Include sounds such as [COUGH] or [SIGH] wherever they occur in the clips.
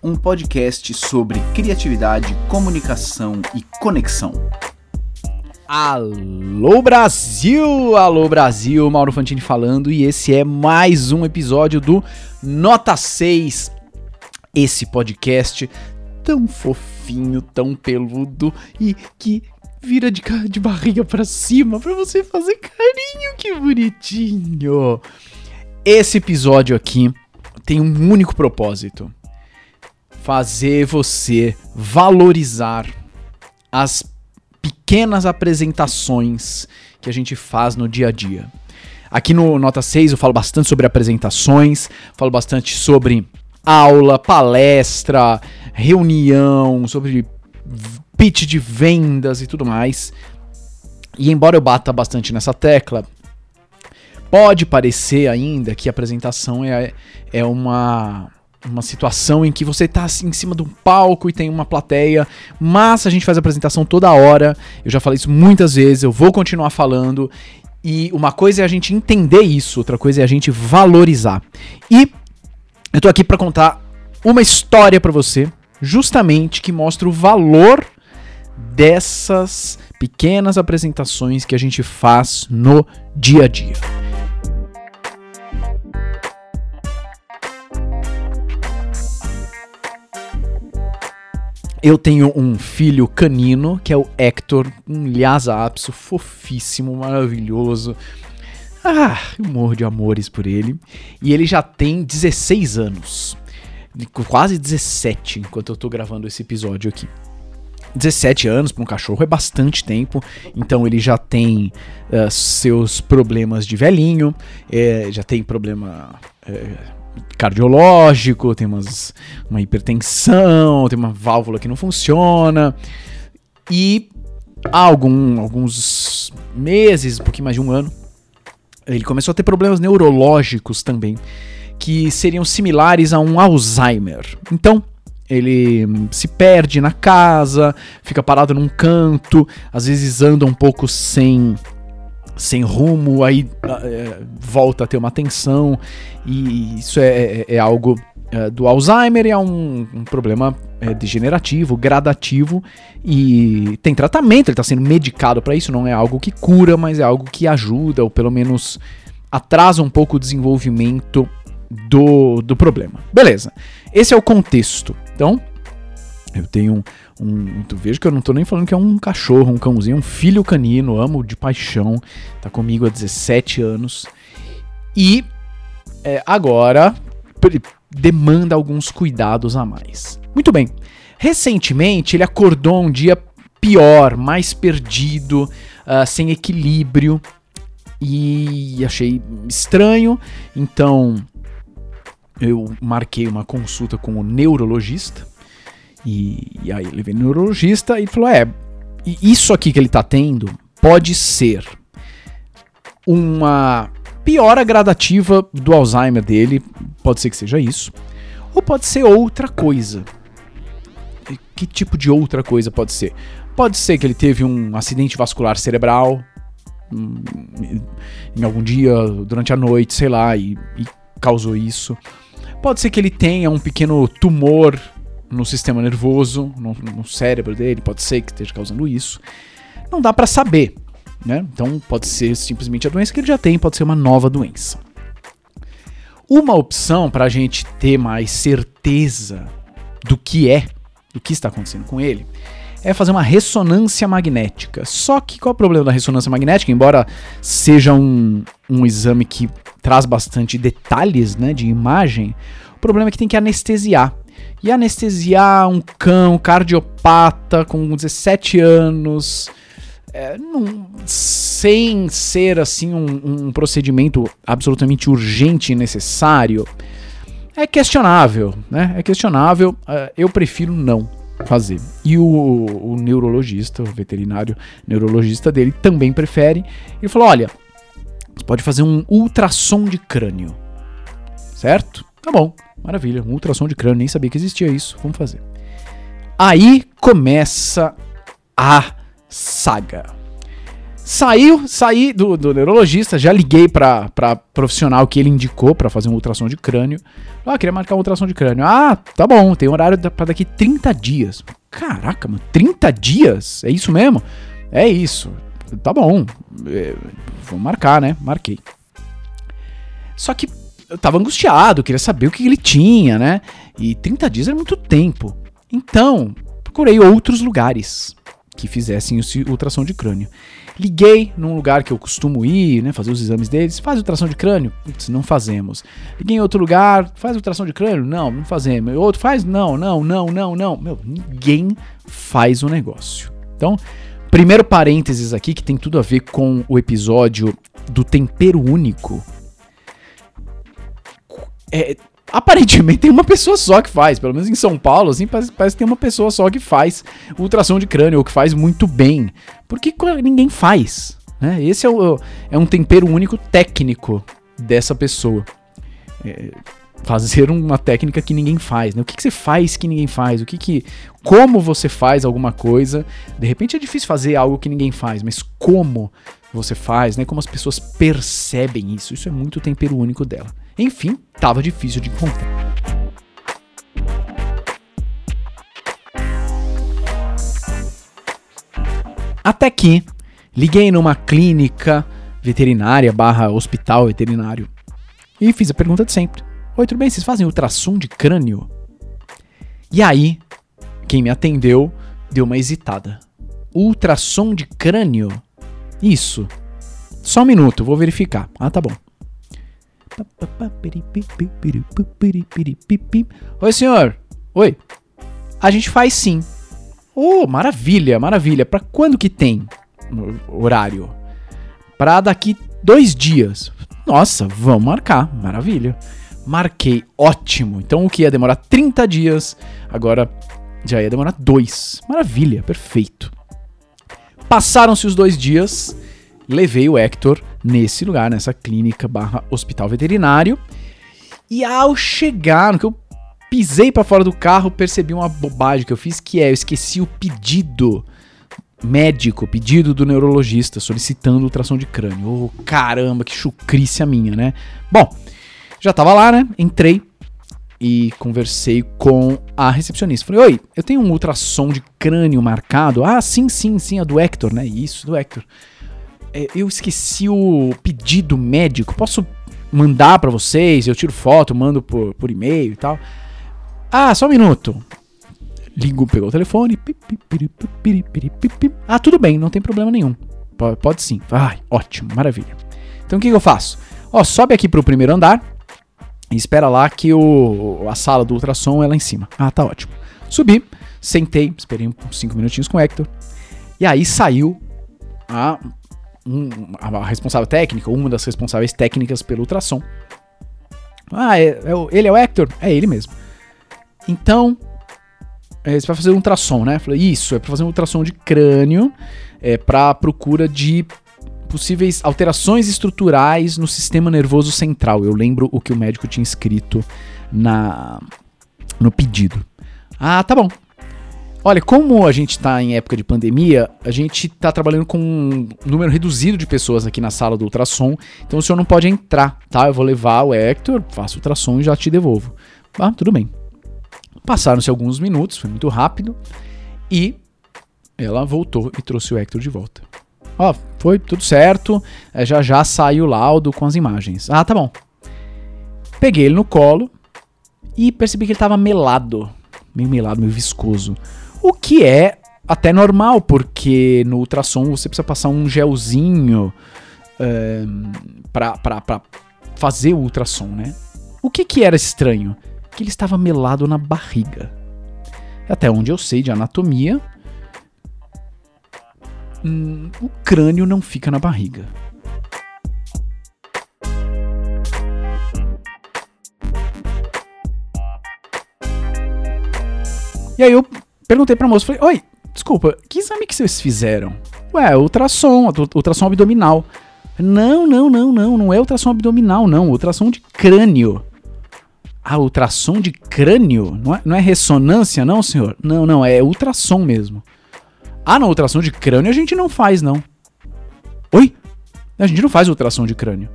Um podcast sobre criatividade, comunicação e conexão. Alô Brasil! Alô Brasil! Mauro Fantini falando e esse é mais um episódio do Nota 6. Esse podcast tão fofinho, tão peludo e que vira de, de barriga para cima para você fazer carinho, que bonitinho. Esse episódio aqui tem um único propósito: fazer você valorizar as pequenas apresentações que a gente faz no dia a dia. Aqui no Nota 6 eu falo bastante sobre apresentações, falo bastante sobre aula, palestra, reunião, sobre pitch de vendas e tudo mais. E embora eu bata bastante nessa tecla, pode parecer ainda que a apresentação é, é uma, uma situação em que você está assim, em cima de um palco e tem uma plateia, mas a gente faz a apresentação toda hora. Eu já falei isso muitas vezes, eu vou continuar falando. E uma coisa é a gente entender isso, outra coisa é a gente valorizar. E eu tô aqui para contar uma história para você, justamente que mostra o valor dessas pequenas apresentações que a gente faz no dia a dia. Eu tenho um filho canino, que é o Hector, um Lhasa Apso fofíssimo, maravilhoso. Ah, eu morro de amores por ele. E ele já tem 16 anos. Quase 17, enquanto eu tô gravando esse episódio aqui. 17 anos para um cachorro é bastante tempo, então ele já tem uh, seus problemas de velhinho, é, já tem problema é, cardiológico, tem umas, uma hipertensão, tem uma válvula que não funciona. E há algum, alguns meses, um pouquinho mais de um ano, ele começou a ter problemas neurológicos também, que seriam similares a um Alzheimer. Então, ele se perde na casa, fica parado num canto, às vezes anda um pouco sem sem rumo, aí é, volta a ter uma tensão, e isso é, é, é algo é, do Alzheimer, é um, um problema é, degenerativo, gradativo, e tem tratamento, ele está sendo medicado para isso, não é algo que cura, mas é algo que ajuda, ou pelo menos atrasa um pouco o desenvolvimento do, do problema. Beleza, esse é o contexto. Então, eu tenho um, um. Tu veja que eu não tô nem falando que é um cachorro, um cãozinho, um filho canino, amo de paixão. Tá comigo há 17 anos. E é, agora demanda alguns cuidados a mais. Muito bem. Recentemente ele acordou um dia pior, mais perdido, uh, sem equilíbrio. E achei estranho. Então eu marquei uma consulta com o neurologista. E, e aí ele veio no neurologista e falou: é, isso aqui que ele tá tendo pode ser uma piora gradativa do Alzheimer dele, pode ser que seja isso, ou pode ser outra coisa. Que tipo de outra coisa pode ser? Pode ser que ele teve um acidente vascular cerebral hum, em algum dia durante a noite, sei lá, e, e causou isso. Pode ser que ele tenha um pequeno tumor no sistema nervoso, no, no cérebro dele, pode ser que esteja causando isso. Não dá para saber, né? Então pode ser simplesmente a doença que ele já tem, pode ser uma nova doença. Uma opção para a gente ter mais certeza do que é, do que está acontecendo com ele, é fazer uma ressonância magnética. Só que qual é o problema da ressonância magnética? Embora seja um, um exame que traz bastante detalhes né, de imagem, o problema é que tem que anestesiar. E anestesiar um cão cardiopata com 17 anos, é, não, sem ser assim um, um, procedimento absolutamente urgente e necessário, é questionável, né? É questionável. Uh, eu prefiro não fazer. E o, o, neurologista, o veterinário neurologista dele também prefere. Ele falou: olha, você pode fazer um ultrassom de crânio. Certo? Tá bom, maravilha. Um ultrassom de crânio, nem sabia que existia isso. Vamos fazer. Aí começa a saga. Saiu, saí do, do neurologista, já liguei pra, pra profissional que ele indicou pra fazer um ultrassom de crânio. Ah, queria marcar um ultrassom de crânio. Ah, tá bom, tem horário pra daqui 30 dias. Caraca, mano, 30 dias? É isso mesmo? É isso. Tá bom. É, vou marcar, né? Marquei. Só que eu tava angustiado, queria saber o que ele tinha, né? E 30 dias é muito tempo. Então, procurei outros lugares que fizessem esse ultrassom de crânio. Liguei num lugar que eu costumo ir, né, fazer os exames deles. Faz ultrassom de crânio? Putz, não fazemos. Liguei em outro lugar, faz ultrassom de crânio? Não, não fazemos. Outro faz? Não, não, não, não, não. Meu, ninguém faz o negócio. Então, primeiro parênteses aqui que tem tudo a ver com o episódio do tempero único. É, aparentemente tem uma pessoa só que faz, pelo menos em São Paulo, assim, parece, parece que tem uma pessoa só que faz ultrassom de crânio, ou que faz muito bem. Por que co- ninguém faz? Né? Esse é, o, é um tempero único técnico dessa pessoa. É, fazer uma técnica que ninguém faz, né? O que, que você faz que ninguém faz? O que que... Como você faz alguma coisa? De repente é difícil fazer algo que ninguém faz, mas como você faz, né? Como as pessoas percebem isso? Isso é muito tempero único dela. Enfim, tava difícil de encontrar. Até que liguei numa clínica veterinária barra hospital veterinário e fiz a pergunta de sempre. Oi, tudo bem? Vocês fazem ultrassom de crânio? E aí, quem me atendeu deu uma hesitada. Ultrassom de crânio? Isso. Só um minuto, vou verificar. Ah, tá bom. Oi, senhor. Oi. A gente faz sim. Oh, maravilha, maravilha. Pra quando que tem horário? Pra daqui dois dias. Nossa, vamos marcar. Maravilha. Marquei, ótimo. Então o que ia demorar 30 dias, agora já ia demorar dois. Maravilha, perfeito. Passaram-se os dois dias, levei o Hector nesse lugar, nessa clínica barra hospital veterinário. E ao chegar, no que eu pisei pra fora do carro, percebi uma bobagem que eu fiz, que é, eu esqueci o pedido médico, pedido do neurologista, solicitando ultrassom de crânio. Oh, caramba, que chucrice a minha, né? Bom, já tava lá, né? Entrei e conversei com a recepcionista. Falei, oi, eu tenho um ultrassom de crânio marcado. Ah, sim, sim, sim, a do Hector, né? Isso, do Hector. É, eu esqueci o pedido médico. Posso mandar pra vocês? Eu tiro foto, mando por, por e-mail e tal. Ah, só um minuto. Ligo, pegou o telefone. Ah, tudo bem, não tem problema nenhum. Pode, pode sim. Ai, ótimo, maravilha. Então o que, que eu faço? Ó, sobe aqui pro primeiro andar e espera lá que o, a sala do ultrassom é lá em cima. Ah, tá ótimo. Subi, sentei, esperei uns 5 minutinhos com o Hector. E aí saiu a, um- a responsável técnica, uma das responsáveis técnicas pelo ultrassom. Ah, é, é ele é o Hector? É ele mesmo. Então, é, você vai fazer um ultrassom, né? Falei, isso, é pra fazer um ultrassom de crânio, é pra procura de possíveis alterações estruturais no sistema nervoso central. Eu lembro o que o médico tinha escrito na no pedido. Ah, tá bom. Olha, como a gente tá em época de pandemia, a gente tá trabalhando com um número reduzido de pessoas aqui na sala do ultrassom, então o senhor não pode entrar, tá? Eu vou levar o Hector, faço o ultrassom e já te devolvo. Ah, tudo bem. Passaram-se alguns minutos, foi muito rápido, e ela voltou e trouxe o Hector de volta. Ó, foi tudo certo, é, já já sai o laudo com as imagens. Ah, tá bom. Peguei ele no colo e percebi que ele tava melado, meio melado, meio viscoso. O que é até normal, porque no ultrassom você precisa passar um gelzinho é, pra, pra, pra fazer o ultrassom, né? O que que era estranho? Que ele estava melado na barriga. Até onde eu sei de anatomia, hum, o crânio não fica na barriga. E aí eu perguntei pra moça, falei, oi, desculpa, que exame que vocês fizeram? Ué, ultrassom, ultra- ultrassom abdominal. Não, não, não, não, não é ultrassom abdominal, não, ultrassom de crânio. Ah, ultrassom de crânio? Não é, não é ressonância, não, senhor? Não, não, é ultrassom mesmo. Ah, não, ultrassom de crânio a gente não faz, não. Oi? A gente não faz ultrassom de crânio.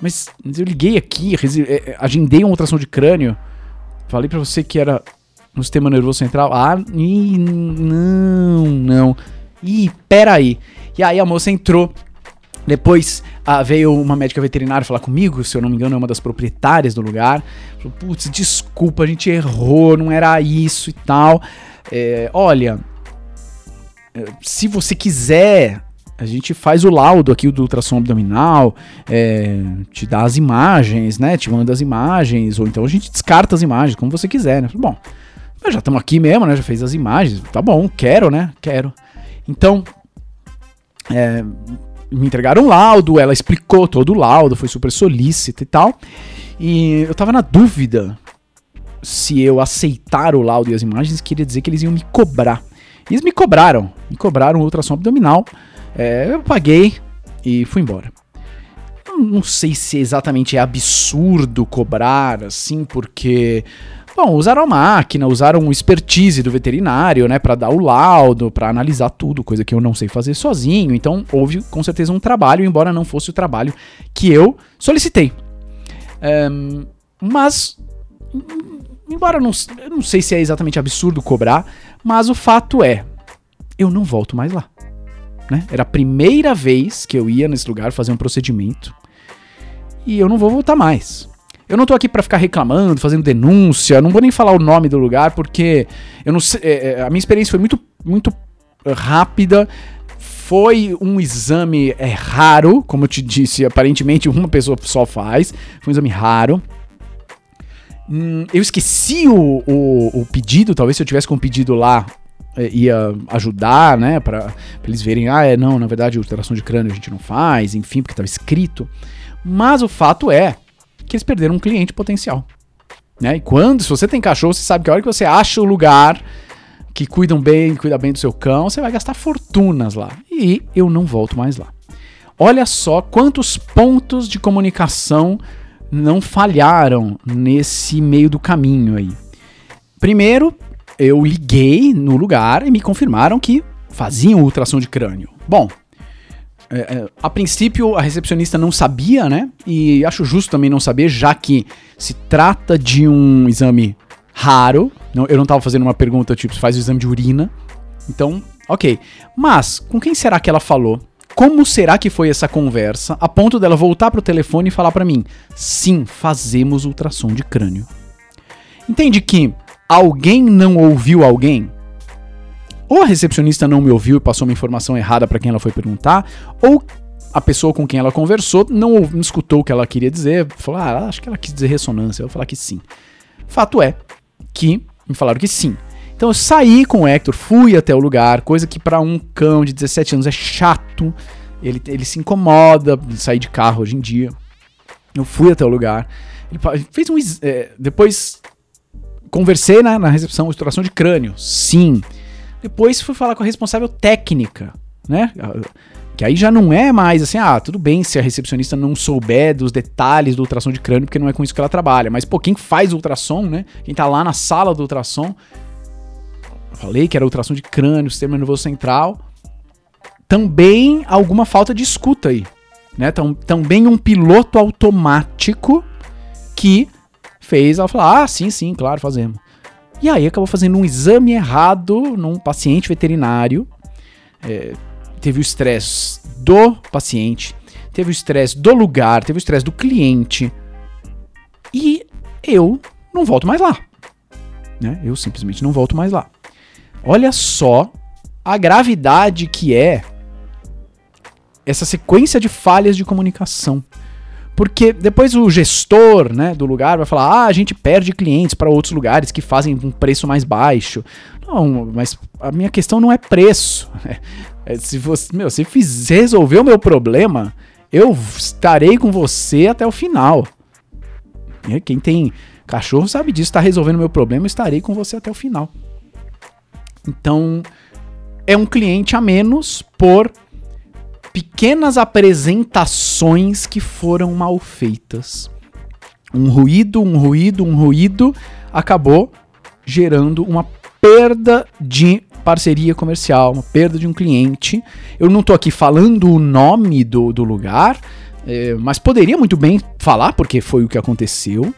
Mas, eu liguei aqui, é, é, agendei uma ultrassom de crânio. Falei pra você que era no sistema nervoso central. Ah, ih, não, não. Ih, peraí. E aí a moça entrou. Depois ah, veio uma médica veterinária falar comigo, se eu não me engano, é uma das proprietárias do lugar. Falou, putz, desculpa, a gente errou, não era isso e tal. É, olha, é, se você quiser, a gente faz o laudo aqui do ultrassom abdominal, é, te dá as imagens, né? Te manda as imagens, ou então a gente descarta as imagens, como você quiser, né? Bom, já estamos aqui mesmo, né? Já fez as imagens, tá bom, quero, né? Quero. Então, é, me entregaram um laudo, ela explicou todo o laudo, foi super solícita e tal. E eu tava na dúvida se eu aceitar o laudo e as imagens, queria dizer que eles iam me cobrar. E eles me cobraram, me cobraram o ultrassom abdominal. É, eu paguei e fui embora. Não sei se exatamente é absurdo cobrar assim, porque Bom, usaram a máquina, usaram o expertise do veterinário, né, para dar o laudo, para analisar tudo, coisa que eu não sei fazer sozinho. Então, houve com certeza um trabalho, embora não fosse o trabalho que eu solicitei. Ehm, mas, em- embora não, eu não sei se é exatamente absurdo cobrar, mas o fato é, eu não volto mais lá. Né? Era a primeira vez que eu ia nesse lugar fazer um procedimento e eu não vou voltar mais. Eu não tô aqui pra ficar reclamando, fazendo denúncia, não vou nem falar o nome do lugar porque eu não sei, é, é, a minha experiência foi muito muito rápida. Foi um exame é raro, como eu te disse, aparentemente uma pessoa só faz. Foi um exame raro. Hum, eu esqueci o, o, o pedido, talvez se eu tivesse com o pedido lá, eh, ia ajudar, né, pra eles verem, ah, é, não, na verdade, ultrassom de crânio a gente não faz, enfim, porque tava escrito. Mas o fato é que eles perderam um cliente potencial. Né? E quando, se você tem cachorro, você sabe que a hora que você acha o lugar que cuidam bem, cuida bem do seu cão, você vai gastar fortunas lá. E eu não volto mais lá. Olha só quantos pontos de comunicação não falharam nesse meio do caminho aí. Primeiro, eu liguei no lugar e me confirmaram que faziam ultrassom de crânio. Bom, é, é, a princípio a recepcionista não sabia, né? E acho justo também não saber, já que se trata de um exame raro. Não, eu não tava fazendo uma pergunta tipo, se faz o exame de urina. Então, ok. Mas, com quem será que ela falou? Como será que foi essa conversa a ponto dela voltar pro telefone e falar pra mim: sim, fazemos ultrassom de crânio? Entende que alguém não ouviu alguém? Ou a recepcionista não me ouviu e passou uma informação errada para quem ela foi perguntar, ou a pessoa com quem ela conversou não, escutou o que ela queria dizer, falou, ah, acho que ela quis dizer ressonância, eu vou falar que sim. Fato é que me falaram que sim. Então eu saí com o Hector, fui até o lugar, coisa que para um cão de 17 anos é chato, ele, ele se incomoda de sair de carro hoje em dia. Eu fui até o lugar, ele fez um. é, depois conversei né, na recepção, estouração de crânio, sim. Depois fui falar com a responsável técnica, né? Que aí já não é mais assim, ah, tudo bem se a recepcionista não souber dos detalhes do ultrassom de crânio, porque não é com isso que ela trabalha. Mas, pô, quem faz ultrassom, né? Quem tá lá na sala do ultrassom. Falei que era ultrassom de crânio, sistema nervoso central. Também alguma falta de escuta aí. Né? Tam- também um piloto automático que fez ela falar: ah, sim, sim, claro, fazemos. E aí acabou fazendo um exame errado num paciente veterinário. É, teve o estresse do paciente, teve o estresse do lugar, teve o estresse do cliente. E eu não volto mais lá. Né? Eu simplesmente não volto mais lá. Olha só a gravidade que é essa sequência de falhas de comunicação. Porque depois o gestor né, do lugar vai falar: ah, a gente perde clientes para outros lugares que fazem um preço mais baixo. Não, mas a minha questão não é preço. [LAUGHS] É, se você, meu, se fiz, resolver o meu problema, eu estarei com você até o final. Quem tem cachorro sabe disso, está resolvendo meu problema, eu estarei com você até o final. Então, é um cliente a menos por pequenas apresentações que foram mal feitas. Um ruído, um ruído, um ruído acabou gerando uma perda de parceria comercial, uma perda de um cliente. Eu não tô aqui falando o nome do, do lugar, é, mas poderia muito bem falar, porque foi o que aconteceu.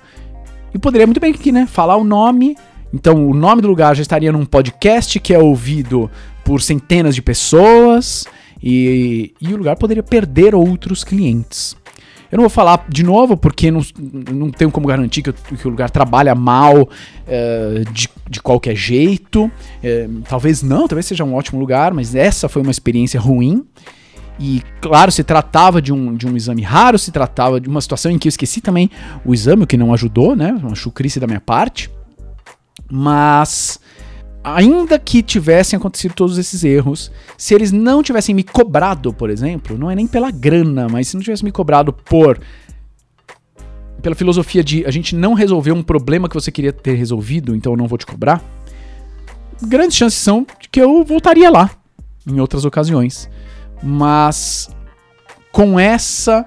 E poderia muito bem aqui, né? Falar o nome. Então, o nome do lugar já estaria num podcast que é ouvido por centenas de pessoas. E, e o lugar poderia perder outros clientes. Eu não vou falar de novo porque não, não tenho como garantir que, que o lugar trabalha mal é, de, de qualquer jeito. É, talvez não, talvez seja um ótimo lugar, mas essa foi uma experiência ruim. E, claro, se tratava de um, de um exame raro, se tratava de uma situação em que eu esqueci também o exame, o que não ajudou, né? Uma chucrice da minha parte. Mas, ainda que tivessem acontecido todos esses erros, se eles não tivessem me cobrado, por exemplo, não é nem pela grana, mas se não tivessem me cobrado por. pela filosofia de a gente não resolveu um problema que você queria ter resolvido, então eu não vou te cobrar, grandes chances são que eu voltaria lá em outras ocasiões mas com essa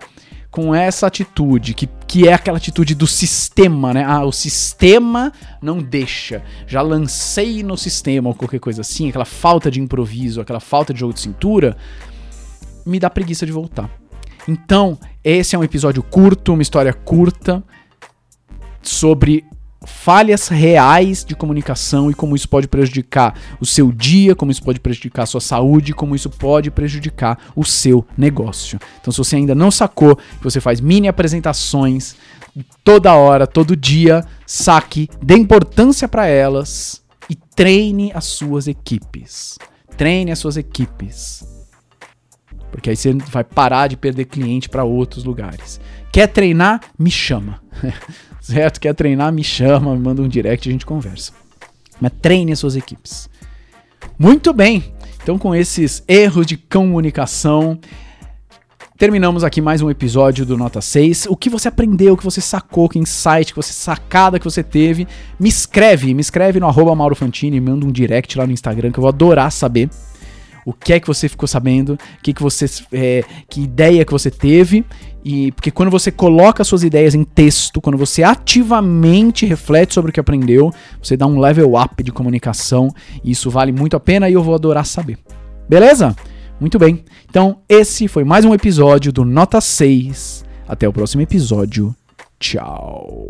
com essa atitude, que, que é aquela atitude do sistema, né? Ah, o sistema não deixa. Já lancei no sistema ou qualquer coisa assim, aquela falta de improviso, aquela falta de jogo de cintura, me dá preguiça de voltar. Então, esse é um episódio curto, uma história curta sobre falhas reais de comunicação e como isso pode prejudicar o seu dia, como isso pode prejudicar a sua saúde, como isso pode prejudicar o seu negócio. Então, se você ainda não sacou que você faz mini apresentações toda hora, todo dia, saque, dê importância para elas e treine as suas equipes. Treine as suas equipes. Porque aí você vai parar de perder cliente para outros lugares. Quer treinar? Me chama. [LAUGHS] certo? Quer treinar? Me chama, me manda um direct a gente conversa. Mas treine as suas equipes. Muito bem. Então, com esses erros de comunicação, terminamos aqui mais um episódio do Nota 6. O que você aprendeu, o que você sacou, que insight, que você sacada que você teve, me escreve, me escreve no arroba Mauro Fantini, manda um direct lá no Instagram que eu vou adorar saber o que é que você ficou sabendo, que que você, é, que ideia que você teve e porque quando você coloca suas ideias em texto, quando você ativamente reflete sobre o que aprendeu, você dá um level up de comunicação e isso vale muito a pena e eu vou adorar saber. Beleza? Muito bem. Então, esse foi mais um episódio do Nota 6. Até o próximo episódio. Tchau.